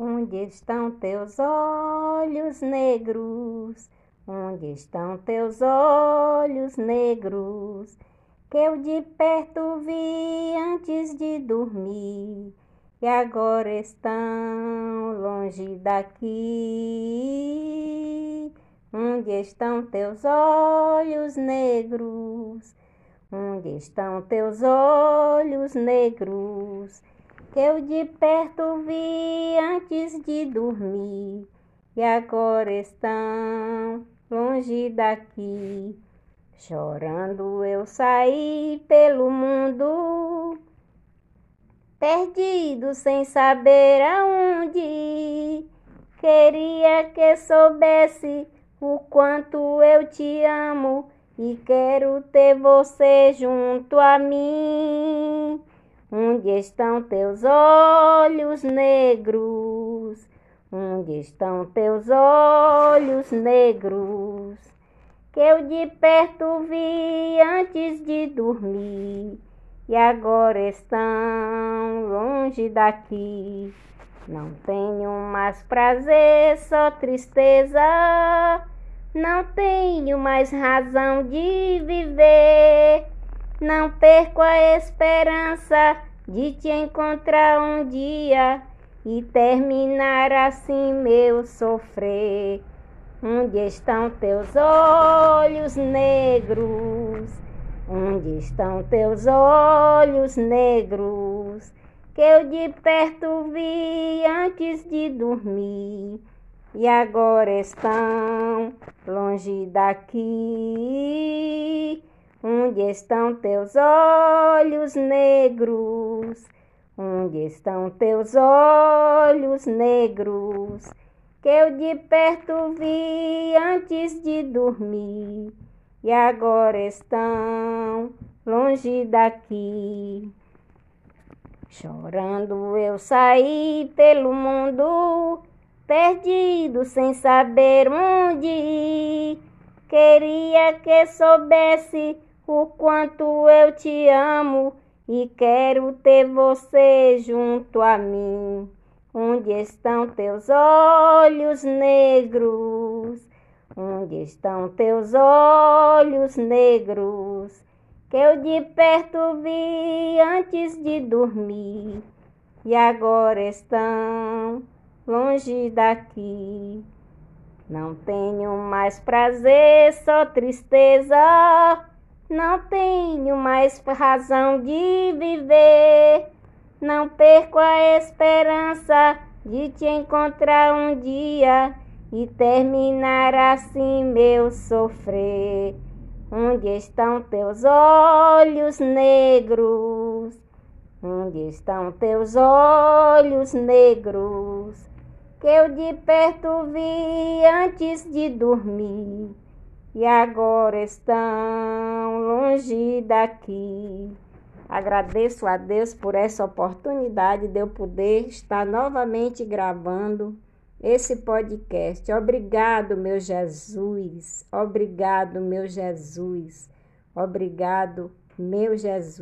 Onde estão teus olhos negros? Onde estão teus olhos negros? Que eu de perto vi antes de dormir e agora estão longe daqui. Onde estão teus olhos negros? Onde estão teus olhos negros? Que eu de perto vi antes de dormir e agora estão longe daqui. Chorando eu saí pelo mundo, perdido sem saber aonde. Queria que soubesse o quanto eu te amo e quero ter você junto a mim. Onde estão teus olhos negros? Onde estão teus olhos negros? Que eu de perto vi antes de dormir e agora estão longe daqui. Não tenho mais prazer, só tristeza. Não tenho mais razão de viver. Não perco a esperança de te encontrar um dia e terminar assim meu sofrer. Onde estão teus olhos negros? Onde estão teus olhos negros? Que eu de perto vi antes de dormir e agora estão longe daqui. Onde estão teus olhos negros? Onde estão teus olhos negros? Que eu de perto vi antes de dormir e agora estão longe daqui. Chorando eu saí pelo mundo, perdido sem saber onde ir. Queria que soubesse o quanto eu te amo e quero ter você junto a mim. Onde estão teus olhos negros? Onde estão teus olhos negros? Que eu de perto vi antes de dormir e agora estão longe daqui. Não tenho mais prazer, só tristeza. Não tenho mais razão de viver. Não perco a esperança de te encontrar um dia e terminar assim meu sofrer. Onde estão teus olhos negros? Onde estão teus olhos negros? Que eu de perto vi antes de dormir e agora estão longe daqui. Agradeço a Deus por essa oportunidade de eu poder estar novamente gravando esse podcast. Obrigado, meu Jesus. Obrigado, meu Jesus. Obrigado, meu Jesus.